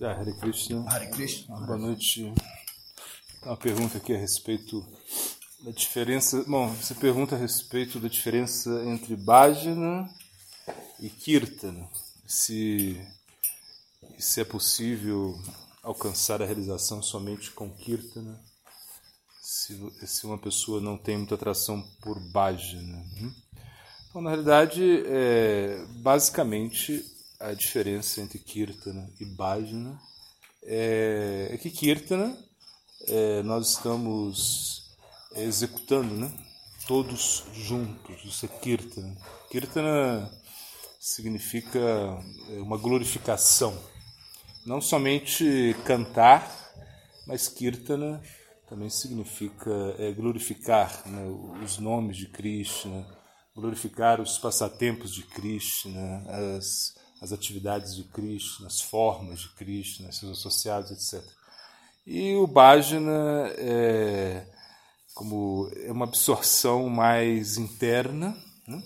Ah, Hare Krishna. Hare Krishna. Boa noite. Uma pergunta aqui a respeito da diferença. Bom, você pergunta a respeito da diferença entre Bhajana e Kirtana. Se, se é possível alcançar a realização somente com Kirtana. Se, se uma pessoa não tem muita atração por Bhajana. Hum? Então, na realidade, é, basicamente a diferença entre Kirtana e Bhajana é, é que Kirtana é, nós estamos executando, né? todos juntos, isso é Kirtana. Kirtana significa é, uma glorificação, não somente cantar, mas Kirtana também significa é, glorificar né? os nomes de Krishna, glorificar os passatempos de Krishna, as as atividades de Krishna, as formas de Krishna, seus associados, etc. E o bhajana é, como é uma absorção mais interna, né?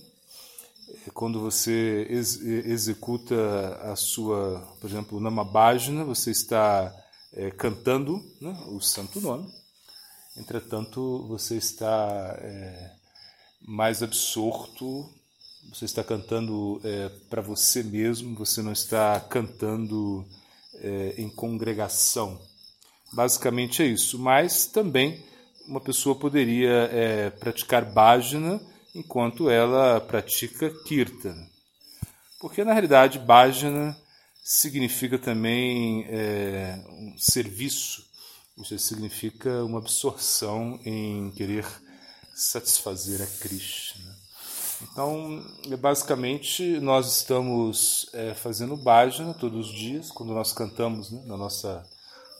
é quando você ex executa a sua, por exemplo, o Namabhajana, você está é, cantando né, o santo nome, entretanto você está é, mais absorto você está cantando é, para você mesmo, você não está cantando é, em congregação. Basicamente é isso. Mas também uma pessoa poderia é, praticar bhajana enquanto ela pratica kirtana. Porque na realidade bhajana significa também é, um serviço, isso significa uma absorção em querer satisfazer a Krishna. Então, basicamente, nós estamos é, fazendo bhajana todos os dias, quando nós cantamos né, na, nossa,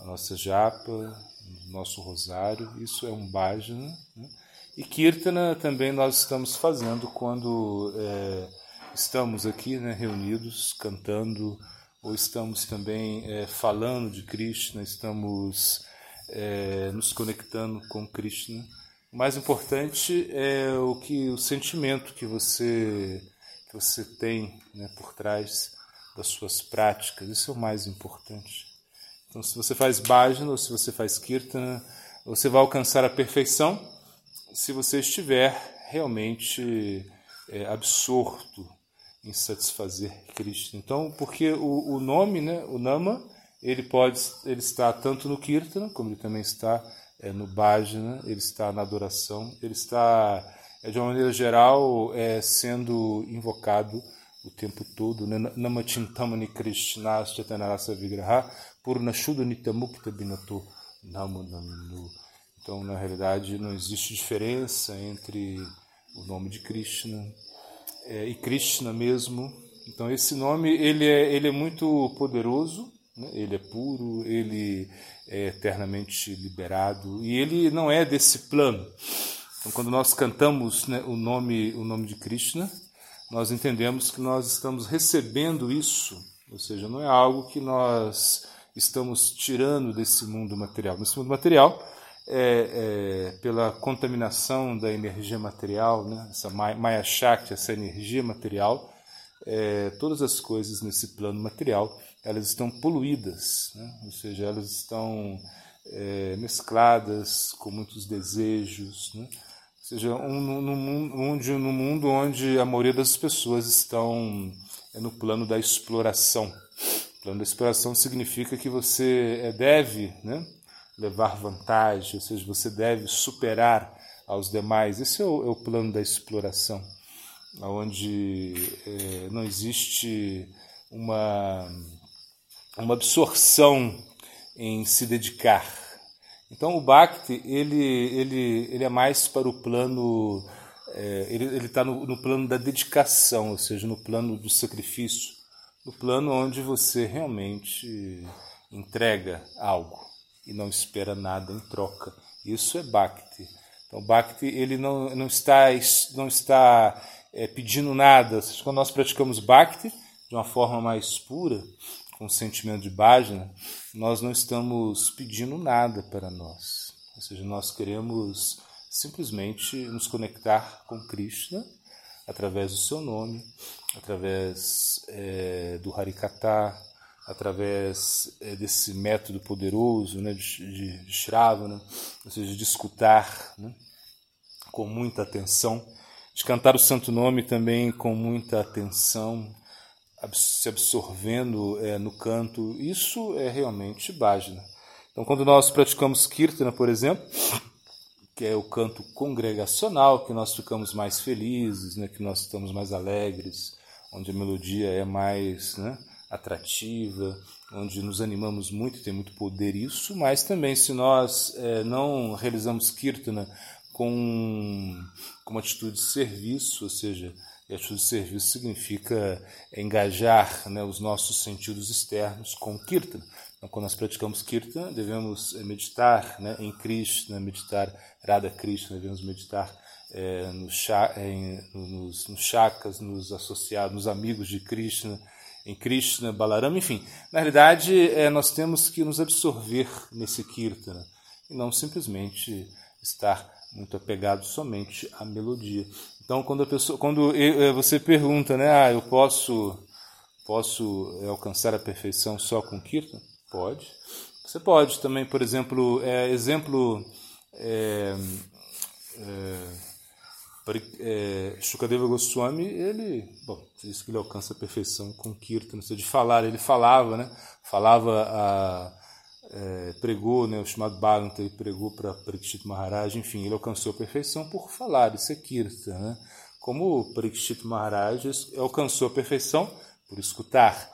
na nossa japa, no nosso rosário, isso é um bhajana. Né? E kirtana também nós estamos fazendo quando é, estamos aqui né, reunidos, cantando, ou estamos também é, falando de Krishna, estamos é, nos conectando com Krishna. O mais importante é o que o sentimento que você que você tem né, por trás das suas práticas. Isso é o mais importante. Então, se você faz bhajana ou se você faz kirtana, você vai alcançar a perfeição se você estiver realmente é, absorto em satisfazer Krishna. Então, porque o, o nome, né, o nama, ele pode, ele está tanto no kirtana como ele também está é, no bhajana, ele está na adoração, ele está, é, de uma maneira geral, é, sendo invocado o tempo todo. Né? Namachintamani Krishna Chatanarasa Vigraha Purnashuddha Nityamukta Binato Namo Naminu. Então, na realidade, não existe diferença entre o nome de Krishna é, e Krishna mesmo. Então, esse nome ele é, ele é muito poderoso, né? Ele é puro, ele é eternamente liberado e ele não é desse plano. Então, quando nós cantamos né, o nome o nome de Krishna, nós entendemos que nós estamos recebendo isso, ou seja, não é algo que nós estamos tirando desse mundo material. Nesse mundo material, é, é, pela contaminação da energia material, né, essa Maya Shakti, essa energia material, é, todas as coisas nesse plano material elas estão poluídas, né? ou seja, elas estão é, mescladas com muitos desejos, né? ou seja, um, no, onde, no mundo onde a maioria das pessoas estão é no plano da exploração. O plano da exploração significa que você é, deve né, levar vantagem, ou seja, você deve superar aos demais. Esse é o, é o plano da exploração, onde é, não existe uma uma absorção em se dedicar. Então o Bhakti ele, ele, ele é mais para o plano, é, ele está no, no plano da dedicação, ou seja, no plano do sacrifício, no plano onde você realmente entrega algo e não espera nada em troca. Isso é Bhakti. Então Bhakti ele não, não está, não está é, pedindo nada. Quando nós praticamos Bhakti de uma forma mais pura, com sentimento de bhajana, nós não estamos pedindo nada para nós. Ou seja, nós queremos simplesmente nos conectar com Krishna através do seu nome, através é, do Harikata, através é, desse método poderoso né, de, de, de Shravana, ou seja, de escutar né, com muita atenção, de cantar o santo nome também com muita atenção, se absorvendo é, no canto. Isso é realmente bhajana. Então, quando nós praticamos kirtana, por exemplo, que é o canto congregacional, que nós ficamos mais felizes, né, que nós estamos mais alegres, onde a melodia é mais né, atrativa, onde nos animamos muito, tem muito poder isso, mas também se nós é, não realizamos kirtana com, com uma atitude de serviço, ou seja, a atitude de serviço significa engajar né, os nossos sentidos externos com kirtana. Então, quando nós praticamos Kirtan, devemos eh, meditar né, em Krishna, meditar Radha Krishna, devemos meditar é, no, em, nos, nos chakas, nos associados, nos amigos de Krishna, em Krishna, Balarama, enfim. Na realidade, é, nós temos que nos absorver nesse Kirtana e não simplesmente estar muito apegado somente à melodia. Então, quando, a pessoa, quando você pergunta, né, ah, eu posso, posso alcançar a perfeição só com Kirtan? Pode. Você pode também, por exemplo, é, exemplo. É, é, é, Shukadeva Goswami, ele, bom, diz que ele alcança a perfeição com Kirtan, não sei de falar, ele falava, né? Falava, a, é, pregou, né? O chamado Bhagavata, ele pregou para Parikshit Maharaj, enfim, ele alcançou a perfeição por falar, isso é Kirtan, né? Como Parikshit Maharaj alcançou a perfeição por escutar.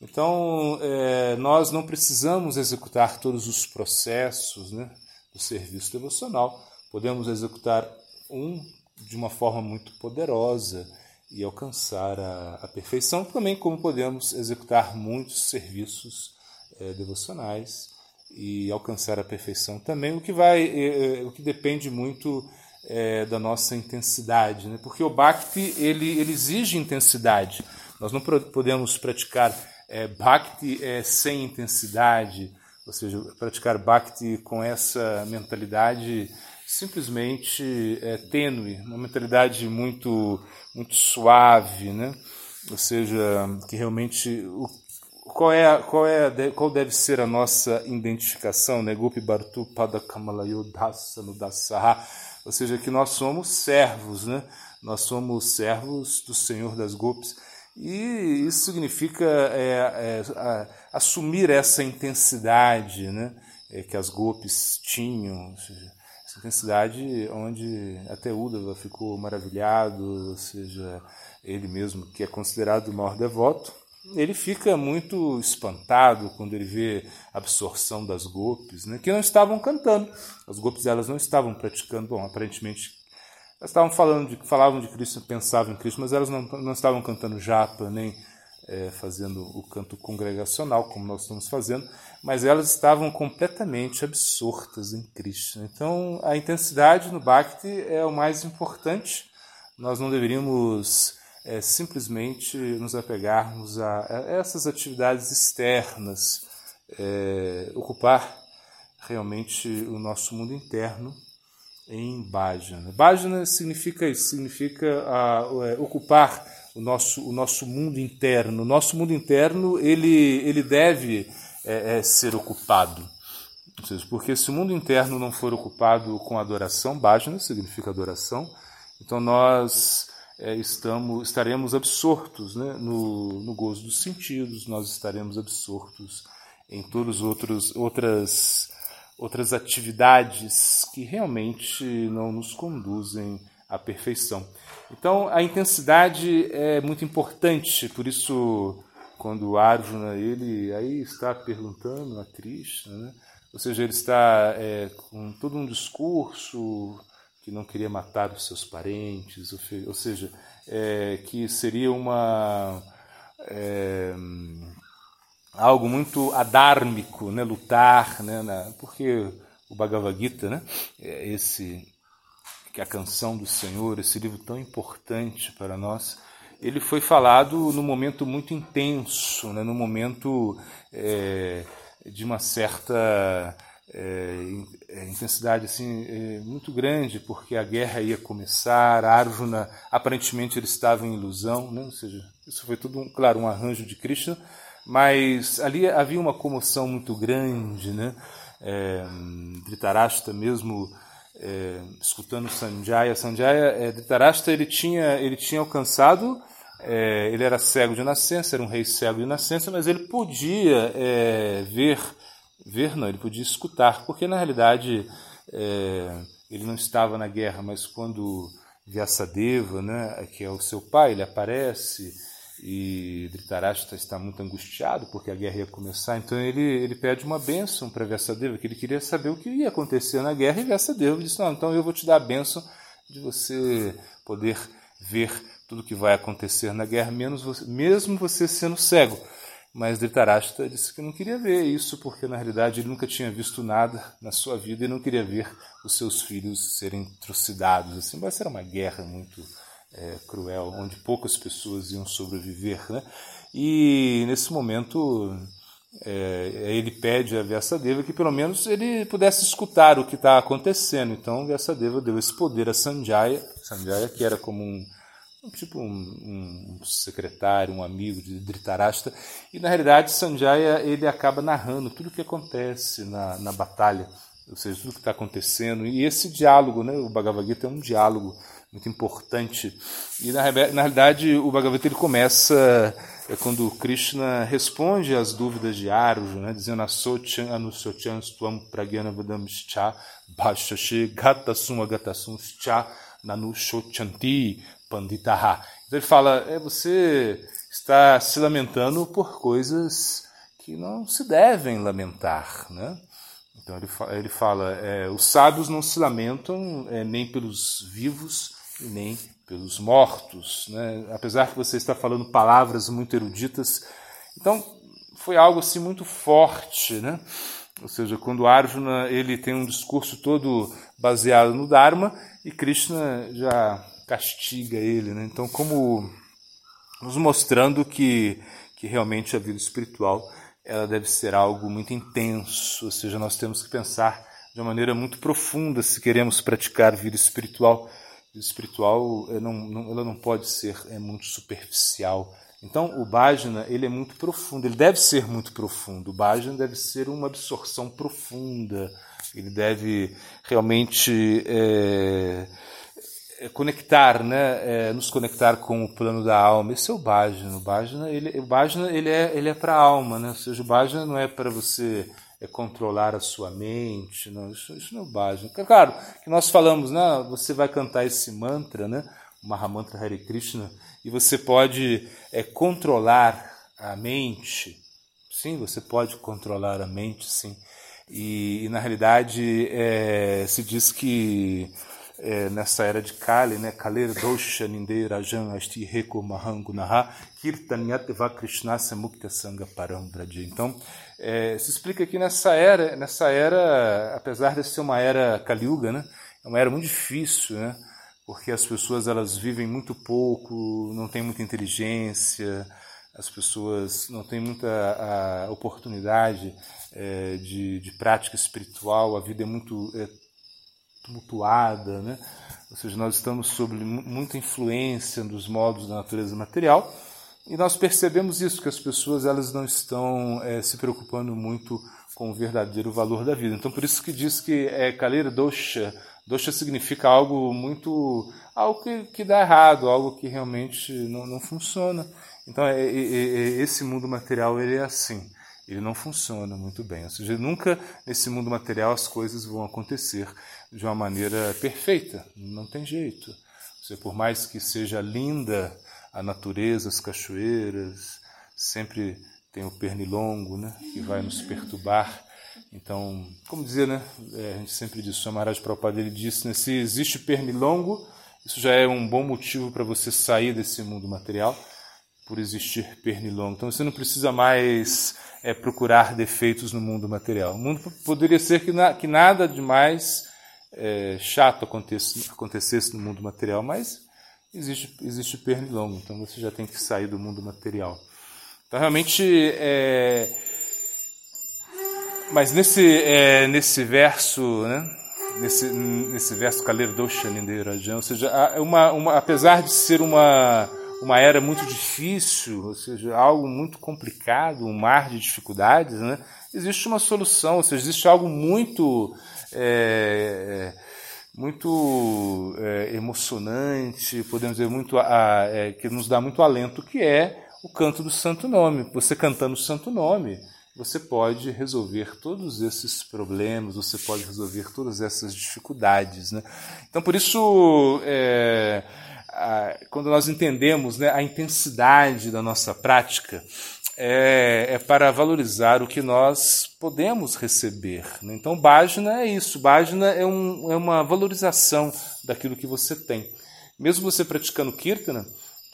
Então, é, nós não precisamos executar todos os processos né, do serviço devocional. Podemos executar um de uma forma muito poderosa e alcançar a, a perfeição, também como podemos executar muitos serviços é, devocionais e alcançar a perfeição também, o que vai, é, o que depende muito é, da nossa intensidade, né? porque o Bhakti ele, ele exige intensidade. Nós não podemos praticar é, bhakti sem intensidade, ou seja, praticar bhakti com essa mentalidade simplesmente é, tênue, uma mentalidade muito muito suave, né? Ou seja, que realmente o, qual é qual é qual deve ser a nossa identificação, né? Gopi Bhartu Pada Kamalayo Dasa no Dasaha, ou seja, que nós somos servos, né? Nós somos servos do Senhor das Gopis e isso significa é, é, assumir essa intensidade né, é, que as golpes tinham, seja, essa intensidade onde até Uddhava ficou maravilhado, ou seja, ele mesmo, que é considerado o maior devoto, ele fica muito espantado quando ele vê a absorção das golpes, né, que não estavam cantando. As golpes elas não estavam praticando, bom, aparentemente elas estavam falando de, falavam de Cristo, pensavam em Cristo, mas elas não, não estavam cantando japa, nem é, fazendo o canto congregacional, como nós estamos fazendo, mas elas estavam completamente absortas em Cristo. Então, a intensidade no Bhakti é o mais importante. Nós não deveríamos é, simplesmente nos apegarmos a, a essas atividades externas, é, ocupar realmente o nosso mundo interno em Bhajana. Bhajana significa significa uh, é, ocupar o nosso, o nosso mundo interno. O nosso mundo interno ele, ele deve é, é, ser ocupado. Porque se o mundo interno não for ocupado com adoração, Bhajana significa adoração, então nós é, estamos, estaremos absortos né, no, no gozo dos sentidos, nós estaremos absortos em todas outros, outras outras atividades que realmente não nos conduzem à perfeição. Então, a intensidade é muito importante, por isso, quando Arjuna ele aí está perguntando a Krishna, né? ou seja, ele está é, com todo um discurso que não queria matar os seus parentes, ou seja, é, que seria uma é, algo muito adármico, né? lutar, né? Na, porque o Bhagavad Gita, né? É esse que é a canção do Senhor, esse livro tão importante para nós, ele foi falado num momento muito intenso, né? num momento é, de uma certa é, é intensidade assim é, muito grande, porque a guerra ia começar, Arjuna aparentemente ele estava em ilusão, né? ou seja, isso foi tudo, claro, um arranjo de Krishna, mas ali havia uma comoção muito grande, né? É, Dhritarashtra mesmo é, escutando Sanjaya, Sanjaya, é, Dhritarashtra ele tinha, ele tinha alcançado, é, ele era cego de nascença, era um rei cego de nascença, mas ele podia é, ver, ver não, ele podia escutar, porque na realidade é, ele não estava na guerra, mas quando Vyasadeva, né, que é o seu pai, ele aparece e Dhritarashtra está muito angustiado porque a guerra ia começar, então ele, ele pede uma bênção para Vyasadeva, que ele queria saber o que ia acontecer na guerra, e Vyasadeva disse, não, então eu vou te dar a bênção de você poder ver tudo o que vai acontecer na guerra, menos você, mesmo você sendo cego. Mas Dhritarashtra disse que não queria ver isso, porque na realidade ele nunca tinha visto nada na sua vida e não queria ver os seus filhos serem trucidados. Assim, vai ser uma guerra muito é, cruel, onde poucas pessoas iam sobreviver. Né? E nesse momento é, ele pede a Vyasadeva que pelo menos ele pudesse escutar o que está acontecendo. Então Vyasadeva deu esse poder a Sanjaya, Sanjaya que era como um tipo um, um, secretário, um amigo de Dhritarashtra, e na realidade Sanjaya ele acaba narrando tudo o que acontece na, na batalha, ou seja, tudo o que está acontecendo, e esse diálogo, né, o Bhagavad Gita é um diálogo muito importante, e na, na realidade o Bhagavad Gita ele começa é quando Krishna responde às dúvidas de Arjuna, né, dizendo Asochan anusochan stvam pragyana vadamscha bhashashi gatasum agatasum cha nanushochanti panditaha. Então ele fala, é, você está se lamentando por coisas que não se devem lamentar, né? Então ele fala, ele fala é, os sábios não se lamentam é, nem pelos vivos e nem pelos mortos, né? Apesar que você está falando palavras muito eruditas, então foi algo assim muito forte, né? Ou seja, quando Arjuna ele tem um discurso todo baseado no Dharma e Krishna já castiga ele. Né? Então, como nos mostrando que, que realmente a vida espiritual ela deve ser algo muito intenso, ou seja, nós temos que pensar de uma maneira muito profunda se queremos praticar vida espiritual. Vida espiritual ela não, não, ela não pode ser é muito superficial. Então, o bhajana ele é muito profundo, ele deve ser muito profundo. O bhajana deve ser uma absorção profunda, ele deve realmente é, conectar, né, é, nos conectar com o plano da alma. Esse é o bhajana. O bhajana, ele, o ele é, ele é para a alma, né? Ou seja, o bhajana não é para você é, controlar a sua mente, não. Isso, isso não é o bhajana. Claro que nós falamos, né, você vai cantar esse mantra, né, o Mahamantra Hare Krishna, e você pode é, controlar a mente. Sim, você pode controlar a mente, sim. E, e na realidade é, se diz que é, nessa era de Kali, né? Kaler dosha ninde rajan asti reko mahangu naha kirtanyat vakrishnasa mukta sanga param braja. Então, é, se explica que nessa era, nessa era, apesar de ser uma era Kaliuga, né? É uma era muito difícil, né? Porque as pessoas elas vivem muito pouco, não têm muita inteligência, as pessoas não têm muita oportunidade é, de, de prática espiritual, a vida é muito é, tumultuada, né? ou seja, nós estamos sob muita influência dos modos da natureza material e nós percebemos isso, que as pessoas elas não estão é, se preocupando muito com o verdadeiro valor da vida. Então, por isso que diz que é Kaleira Dosha. Dosha significa algo muito. algo que, que dá errado, algo que realmente não, não funciona. Então, é, é, é, esse mundo material ele é assim ele não funciona muito bem. Ou seja, nunca nesse mundo material as coisas vão acontecer de uma maneira perfeita, não tem jeito. Ou seja, por mais que seja linda a natureza, as cachoeiras, sempre tem o pernilongo né, que vai nos perturbar. Então, como dizer, né, é, a gente sempre diz, o Maharaj Prabhupada ele disse, né, se existe pernilongo, isso já é um bom motivo para você sair desse mundo material por existir pernilongo. Então você não precisa mais é, procurar defeitos no mundo material. O mundo poderia ser que, na, que nada de mais é, chato acontecesse, acontecesse no mundo material, mas existe, existe pernilongo, então você já tem que sair do mundo material. Então realmente é, mas nesse, é, nesse verso, né? nesse, nesse verso Kaler Dosha ou seja, uma, uma, apesar de ser uma, uma era muito difícil, ou seja, algo muito complicado, um mar de dificuldades, né? existe uma solução, ou seja, existe algo muito. É, muito é, emocionante, podemos dizer, muito, a, é, que nos dá muito alento, que é o canto do Santo Nome. Você cantando o Santo Nome, você pode resolver todos esses problemas, você pode resolver todas essas dificuldades. Né? Então, por isso, é, a, quando nós entendemos né, a intensidade da nossa prática, é, é, para valorizar o que nós podemos receber. Né? Então, Bhajna é isso. Bhajna é, um, é uma valorização daquilo que você tem. Mesmo você praticando Kirtana,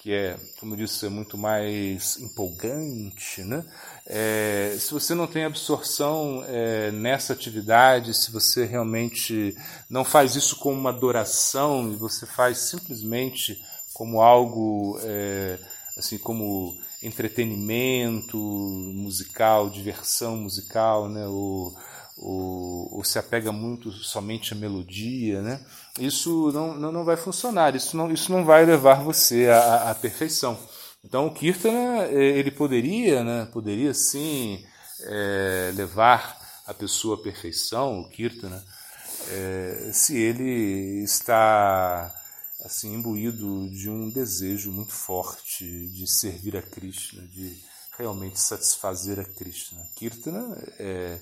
que é, como eu disse, é muito mais empolgante, né? É, se você não tem absorção é, nessa atividade, se você realmente não faz isso como uma adoração e você faz simplesmente como algo, é, assim, como entretenimento musical, diversão musical, né? ou, ou, ou, se apega muito somente à melodia, né? Isso não, não, não vai funcionar, isso não, isso não vai levar você à, à perfeição. Então o Kirtana, eh, ele poderia, né, poderia sim é, levar a pessoa à perfeição, o Kirtana, é, se ele está assim imbuído de um desejo muito forte de servir a Krishna, de realmente satisfazer a Krishna. Kirtana é,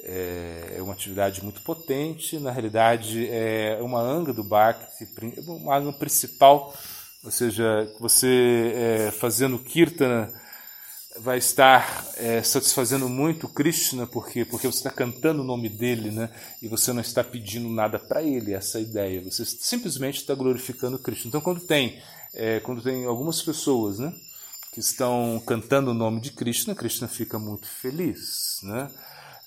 é, é uma atividade muito potente, na realidade é uma anga do Bhakti, uma anga principal, ou seja, você é, fazendo Kirtana vai estar é, satisfazendo muito Krishna, porque porque você está cantando o nome dele, né? E você não está pedindo nada para ele, essa é ideia. Você simplesmente está glorificando Krishna. Então, quando tem é, quando tem algumas pessoas, né, que estão cantando o nome de Krishna, Krishna fica muito feliz, né?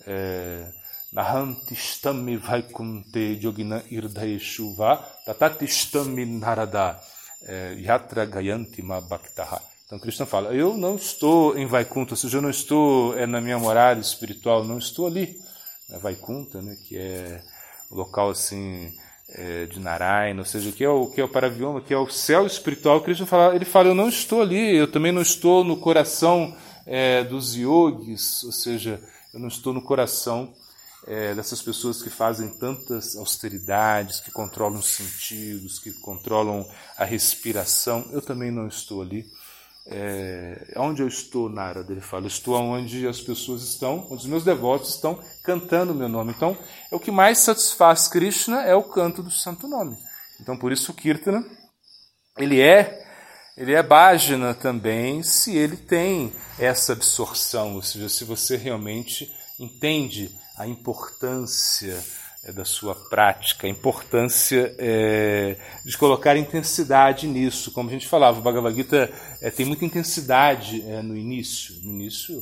É, Nahantistami vaikunte yogina irdhayeshuva tatatistami narada é, yatra gayanti ma bhaktaha então Krishna fala: Eu não estou em Vaikunta, ou seja, eu não estou é, na minha morada espiritual, não estou ali. Na Vaikunta, né, que é o local assim é, de Narayana, ou seja, que é o que é o Paravioma, que é o céu espiritual. Krishna fala, ele fala: Eu não estou ali, eu também não estou no coração é, dos yogis, ou seja, eu não estou no coração é, dessas pessoas que fazem tantas austeridades, que controlam os sentidos, que controlam a respiração. Eu também não estou ali é, onde eu estou, Narada? Ele fala, estou onde as pessoas estão, onde os meus devotos estão cantando o meu nome. Então, é o que mais satisfaz Krishna é o canto do santo nome. Então, por isso o Kirtana, ele é, ele é bhajana também, se ele tem essa absorção, ou seja, se você realmente entende a importância da sua prática, a importância é, de colocar intensidade nisso. Como a gente falava, o Bhagavad Gita é, tem muita intensidade é, no início. No início,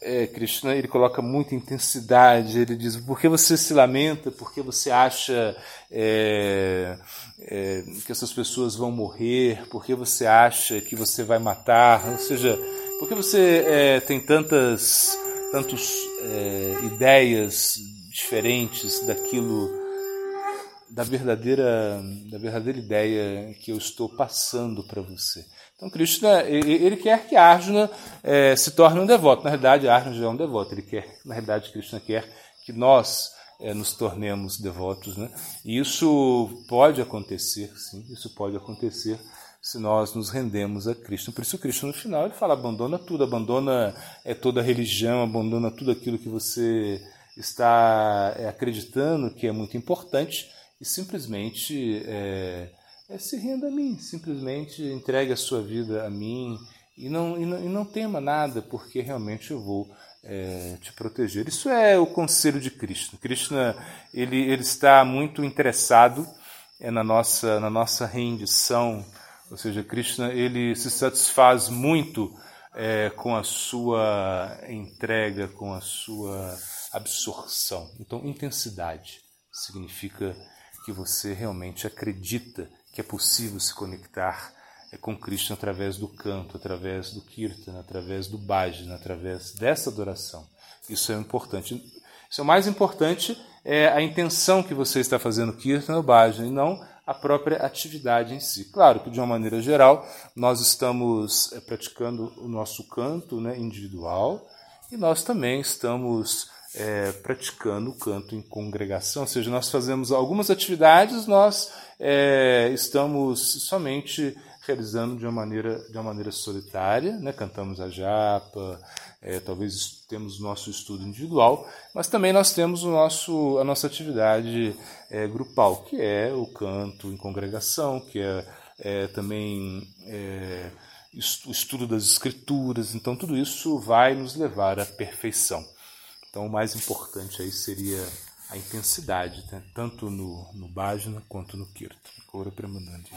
é, Krishna ele coloca muita intensidade. Ele diz: por que você se lamenta? Por que você acha é, é, que essas pessoas vão morrer? Por que você acha que você vai matar? Ou seja, por que você tem tantas tantas ideias diferentes daquilo da verdadeira da verdadeira ideia que eu estou passando para você. Então Krishna ele quer que Arjuna é, se torne um devoto. Na realidade, Arjuna já é um devoto. Ele quer, na realidade, Krishna quer que nós é, nos tornemos devotos, né? E isso pode acontecer, sim. Isso pode acontecer se nós nos rendemos a Cristo. Por isso Cristo no final ele fala abandona tudo, abandona é toda a religião, abandona tudo aquilo que você está é, acreditando que é muito importante e simplesmente é, é, se renda a mim, simplesmente entregue a sua vida a mim e não, e não, e não tema nada, porque realmente eu vou é, te proteger. Isso é o conselho de Cristo. Krishna ele, ele está muito interessado é, na, nossa, na nossa rendição, ou seja, Krishna ele se satisfaz muito é, com a sua entrega, com a sua absorção. Então, intensidade significa que você realmente acredita que é possível se conectar é, com Cristo através do canto, através do kirtan, através do bhajana, através dessa adoração. Isso é importante. Isso é o mais importante, é a intenção que você está fazendo kirtan ou bhajana, e não a própria atividade em si. Claro que, de uma maneira geral, nós estamos é, praticando o nosso canto né, individual e nós também estamos é, praticando o canto em congregação, ou seja, nós fazemos algumas atividades, nós é, estamos somente realizando de uma maneira, de uma maneira solitária, né? cantamos a japa, é, talvez temos o nosso estudo individual, mas também nós temos o nosso, a nossa atividade é, grupal, que é o canto em congregação, que é, é também é, o estudo das escrituras, então tudo isso vai nos levar à perfeição. Então o mais importante aí seria a intensidade, né? tanto no, no bhajana quanto no kirtan. Premanandi.